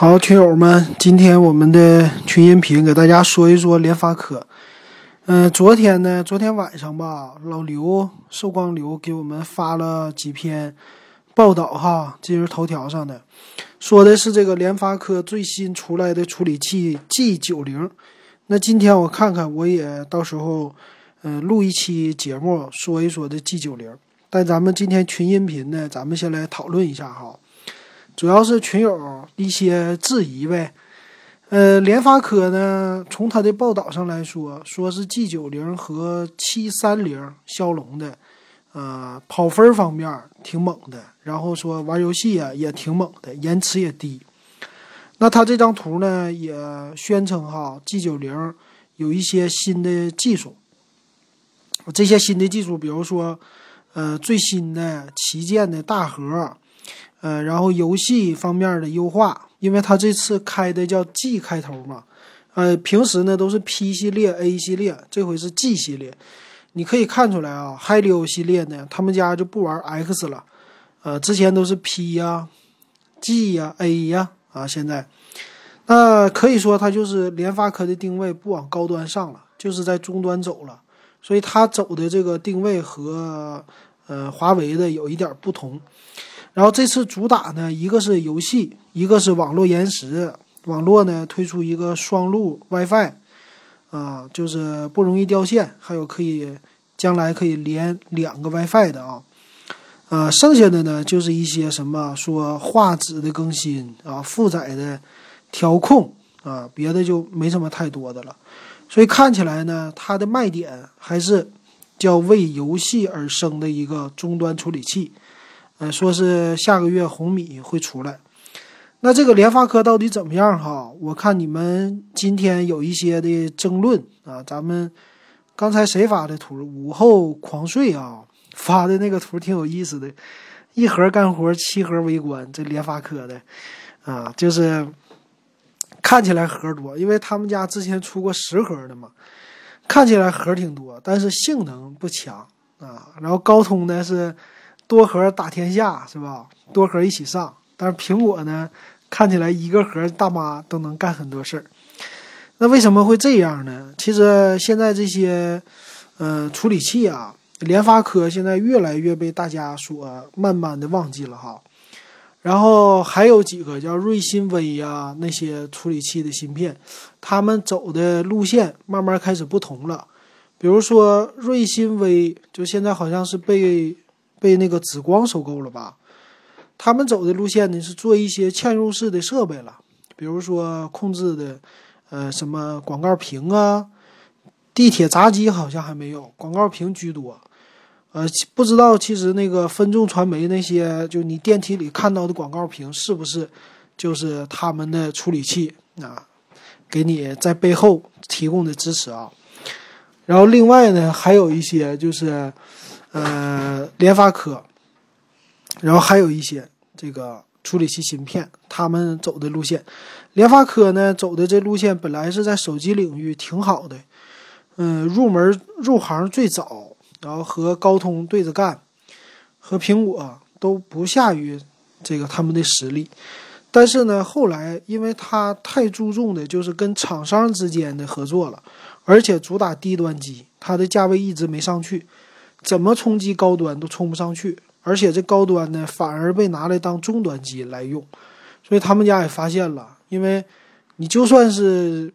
好，群友们，今天我们的群音频给大家说一说联发科。嗯、昨天呢，昨天晚上吧，老刘寿光刘给我们发了几篇报道哈，今日头条上的，说的是这个联发科最新出来的处理器 G 九零。那今天我看看，我也到时候嗯、录一期节目说一说这 G 九零。但咱们今天群音频呢，咱们先来讨论一下哈。主要是群友一些质疑呗。呃，联发科呢，从它的报道上来说，说是 G 九零和七三零骁龙的，呃，跑分方面挺猛的，然后说玩游戏啊也挺猛的，延迟也低。那它这张图呢，也宣称哈，G 九零有一些新的技术。这些新的技术，比如说，呃，最新的旗舰的大核。呃，然后游戏方面的优化，因为它这次开的叫 G 开头嘛，呃，平时呢都是 P 系列、A 系列，这回是 G 系列。你可以看出来啊，Helio 系列呢，他们家就不玩 X 了，呃，之前都是 P 呀、G 呀、A 呀啊，现在，那可以说它就是联发科的定位不往高端上了，就是在中端走了，所以它走的这个定位和呃华为的有一点不同。然后这次主打呢，一个是游戏，一个是网络延时。网络呢推出一个双路 WiFi，啊，就是不容易掉线，还有可以将来可以连两个 WiFi 的啊。呃，剩下的呢就是一些什么说画质的更新啊，负载的调控啊，别的就没什么太多的了。所以看起来呢，它的卖点还是叫为游戏而生的一个终端处理器。呃，说是下个月红米会出来，那这个联发科到底怎么样哈？我看你们今天有一些的争论啊，咱们刚才谁发的图？午后狂睡啊，发的那个图挺有意思的，一盒干活，七盒围观，这联发科的啊，就是看起来盒多，因为他们家之前出过十盒的嘛，看起来盒挺多，但是性能不强啊。然后高通呢是。多核打天下是吧？多核一起上，但是苹果呢，看起来一个核大妈都能干很多事儿。那为什么会这样呢？其实现在这些，呃，处理器啊，联发科现在越来越被大家所慢慢的忘记了哈。然后还有几个叫瑞芯微呀那些处理器的芯片，他们走的路线慢慢开始不同了。比如说瑞芯微，就现在好像是被。被那个紫光收购了吧？他们走的路线呢是做一些嵌入式的设备了，比如说控制的，呃，什么广告屏啊，地铁闸机好像还没有，广告屏居多。呃，不知道其实那个分众传媒那些，就你电梯里看到的广告屏是不是就是他们的处理器啊？给你在背后提供的支持啊。然后另外呢，还有一些就是。呃，联发科，然后还有一些这个处理器芯片，他们走的路线，联发科呢走的这路线本来是在手机领域挺好的，嗯，入门入行最早，然后和高通对着干，和苹果都不下于这个他们的实力，但是呢，后来因为它太注重的就是跟厂商之间的合作了，而且主打低端机，它的价位一直没上去。怎么冲击高端都冲不上去，而且这高端呢反而被拿来当中端机来用，所以他们家也发现了，因为你就算是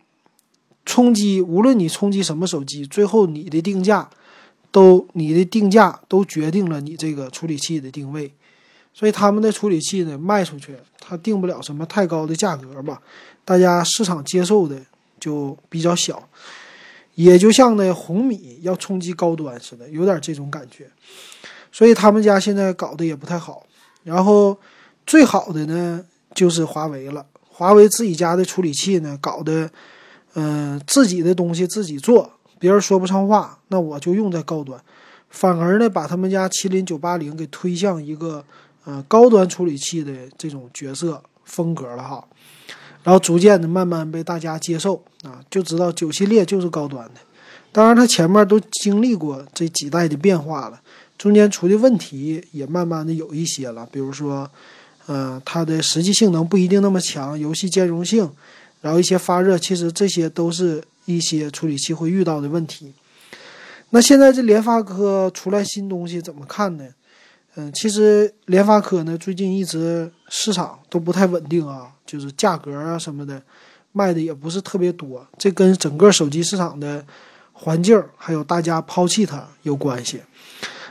冲击，无论你冲击什么手机，最后你的定价都你的定价都决定了你这个处理器的定位，所以他们的处理器呢卖出去，它定不了什么太高的价格吧，大家市场接受的就比较小。也就像那红米要冲击高端似的，有点这种感觉，所以他们家现在搞得也不太好。然后最好的呢就是华为了，华为自己家的处理器呢搞得，嗯，自己的东西自己做，别人说不上话，那我就用在高端，反而呢把他们家麒麟九八零给推向一个呃高端处理器的这种角色风格了哈。然后逐渐的慢慢被大家接受啊，就知道九系列就是高端的。当然，它前面都经历过这几代的变化了，中间出的问题也慢慢的有一些了。比如说，呃，它的实际性能不一定那么强，游戏兼容性，然后一些发热，其实这些都是一些处理器会遇到的问题。那现在这联发科出来新东西怎么看呢？嗯，其实联发科呢最近一直市场都不太稳定啊，就是价格啊什么的卖的也不是特别多，这跟整个手机市场的环境还有大家抛弃它有关系。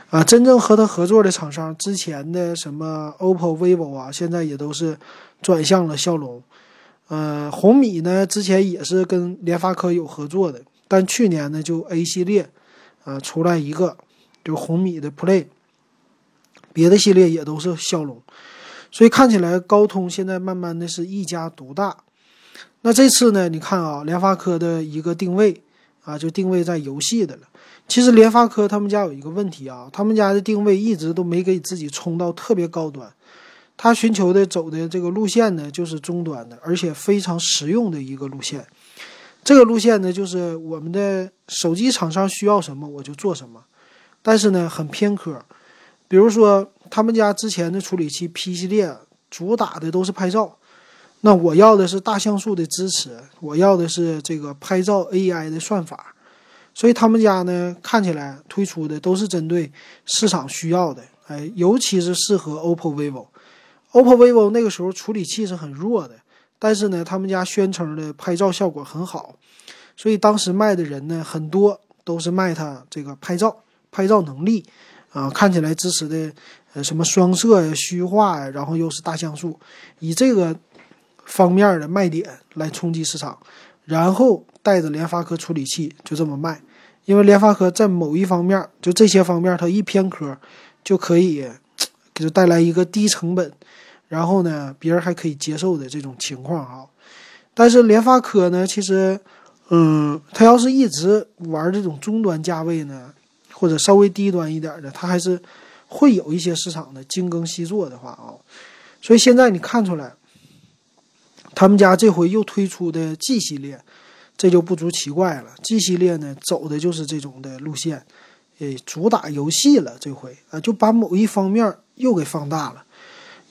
啊，真正和他合作的厂商，之前的什么 OPPO、vivo 啊，现在也都是转向了骁龙。呃，红米呢，之前也是跟联发科有合作的，但去年呢，就 A 系列，啊，出来一个，就红米的 Play，别的系列也都是骁龙。所以看起来高通现在慢慢的是一家独大。那这次呢，你看啊，联发科的一个定位啊，就定位在游戏的了。其实联发科他们家有一个问题啊，他们家的定位一直都没给自己冲到特别高端，他寻求的走的这个路线呢，就是中端的，而且非常实用的一个路线。这个路线呢，就是我们的手机厂商需要什么我就做什么，但是呢很偏科。比如说他们家之前的处理器 P 系列主打的都是拍照，那我要的是大像素的支持，我要的是这个拍照 AI 的算法。所以他们家呢，看起来推出的都是针对市场需要的，哎，尤其是适合 OPPO、vivo。OPPO、vivo 那个时候处理器是很弱的，但是呢，他们家宣称的拍照效果很好，所以当时卖的人呢，很多都是卖它这个拍照、拍照能力啊，看起来支持的呃什么双摄呀、虚化呀，然后又是大像素，以这个方面的卖点来冲击市场，然后。带着联发科处理器就这么卖，因为联发科在某一方面，就这些方面，它一偏科，就可以给它带来一个低成本，然后呢，别人还可以接受的这种情况啊。但是联发科呢，其实，嗯，它要是一直玩这种中端价位呢，或者稍微低端一点的，它还是会有一些市场的精耕细作的话啊。所以现在你看出来，他们家这回又推出的 G 系列。这就不足奇怪了。G 系列呢，走的就是这种的路线，诶，主打游戏了。这回啊，就把某一方面又给放大了，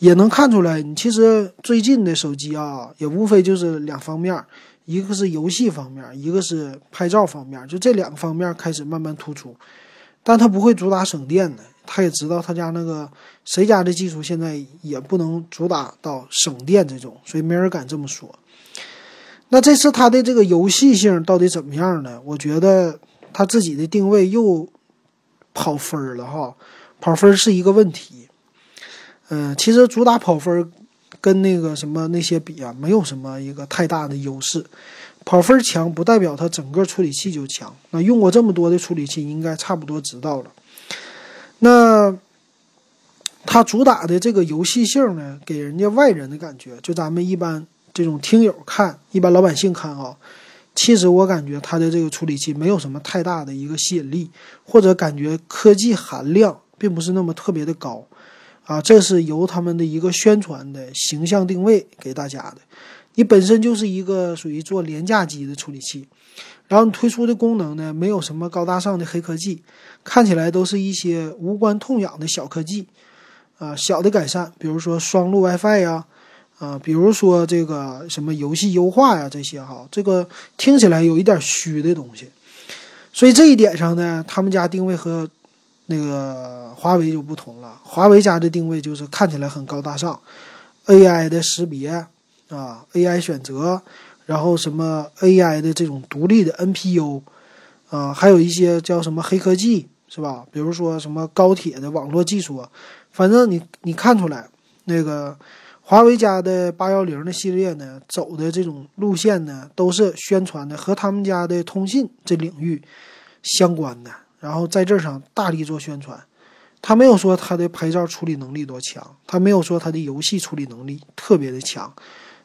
也能看出来，你其实最近的手机啊，也无非就是两方面，一个是游戏方面，一个是拍照方面，就这两个方面开始慢慢突出。但它不会主打省电的，他也知道他家那个谁家的技术现在也不能主打到省电这种，所以没人敢这么说。那这次它的这个游戏性到底怎么样呢？我觉得它自己的定位又跑分了哈，跑分是一个问题。嗯，其实主打跑分跟那个什么那些比啊，没有什么一个太大的优势。跑分强不代表它整个处理器就强。那用过这么多的处理器，应该差不多知道了。那它主打的这个游戏性呢，给人家外人的感觉，就咱们一般。这种听友看，一般老百姓看啊，其实我感觉它的这个处理器没有什么太大的一个吸引力，或者感觉科技含量并不是那么特别的高，啊，这是由他们的一个宣传的形象定位给大家的。你本身就是一个属于做廉价机的处理器，然后你推出的功能呢，没有什么高大上的黑科技，看起来都是一些无关痛痒的小科技，啊，小的改善，比如说双路 WiFi 呀。啊，比如说这个什么游戏优化呀，这些哈，这个听起来有一点虚的东西，所以这一点上呢，他们家定位和那个华为就不同了。华为家的定位就是看起来很高大上，AI 的识别啊，AI 选择，然后什么 AI 的这种独立的 NPU 啊，还有一些叫什么黑科技是吧？比如说什么高铁的网络技术，反正你你看出来那个。华为家的八幺零的系列呢，走的这种路线呢，都是宣传的和他们家的通信这领域相关的，然后在这上大力做宣传。他没有说他的拍照处理能力多强，他没有说他的游戏处理能力特别的强，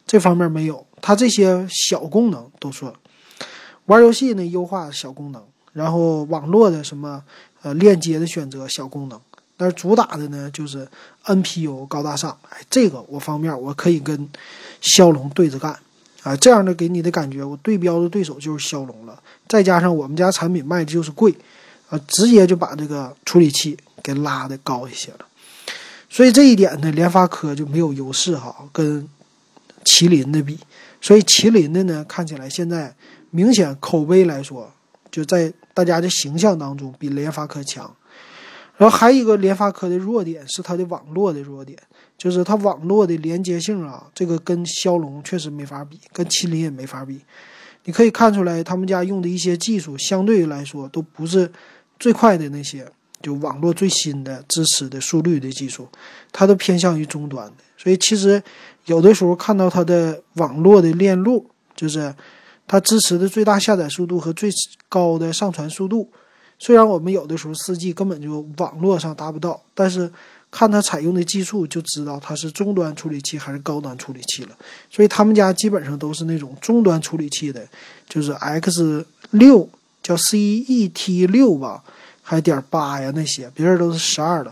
这方面没有。它这些小功能都说，玩游戏呢优化小功能，然后网络的什么呃链接的选择小功能。但是主打的呢，就是 NPU 高大上，哎，这个我方面我可以跟骁龙对着干，啊，这样的给你的感觉，我对标的对手就是骁龙了。再加上我们家产品卖的就是贵，啊，直接就把这个处理器给拉的高一些了。所以这一点呢，联发科就没有优势哈，跟麒麟的比。所以麒麟的呢，看起来现在明显口碑来说，就在大家的形象当中比联发科强。然后还有一个联发科的弱点是它的网络的弱点，就是它网络的连接性啊，这个跟骁龙确实没法比，跟麒麟也没法比。你可以看出来，他们家用的一些技术相对来说都不是最快的那些，就网络最新的支持的速率的技术，它都偏向于终端的。所以其实有的时候看到它的网络的链路，就是它支持的最大下载速度和最高的上传速度，虽然我们有的时候四 G 根本就网络上达不到，但是。看它采用的技术就知道它是终端处理器还是高端处理器了，所以他们家基本上都是那种终端处理器的，就是 X 六叫 CET 六吧，还点八呀那些，别人都是十二的，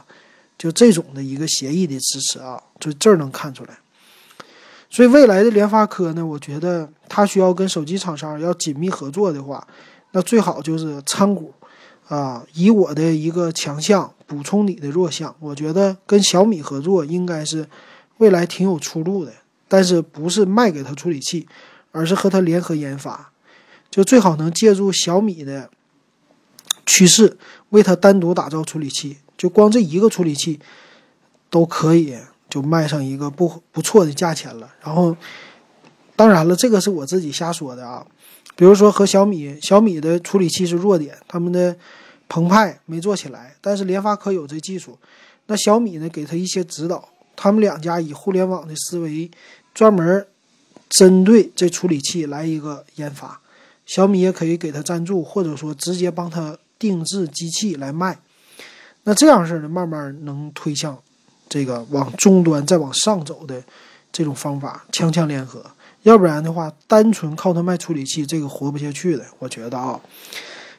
就这种的一个协议的支持啊，就这儿能看出来。所以未来的联发科呢，我觉得它需要跟手机厂商要紧密合作的话，那最好就是参股。啊，以我的一个强项补充你的弱项，我觉得跟小米合作应该是未来挺有出路的。但是不是卖给他处理器，而是和他联合研发，就最好能借助小米的趋势，为他单独打造处理器。就光这一个处理器都可以就卖上一个不不错的价钱了。然后，当然了，这个是我自己瞎说的啊。比如说和小米，小米的处理器是弱点，他们的澎湃没做起来，但是联发科有这技术，那小米呢给他一些指导，他们两家以互联网的思维，专门针对这处理器来一个研发，小米也可以给他赞助，或者说直接帮他定制机器来卖，那这样式的慢慢能推向这个往终端再往上走的这种方法，强强联合。要不然的话，单纯靠它卖处理器，这个活不下去的。我觉得啊，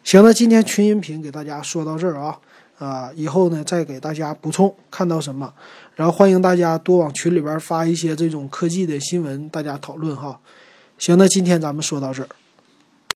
行了，今天群音频给大家说到这儿啊，啊，以后呢再给大家补充看到什么，然后欢迎大家多往群里边发一些这种科技的新闻，大家讨论哈。行，那今天咱们说到这儿。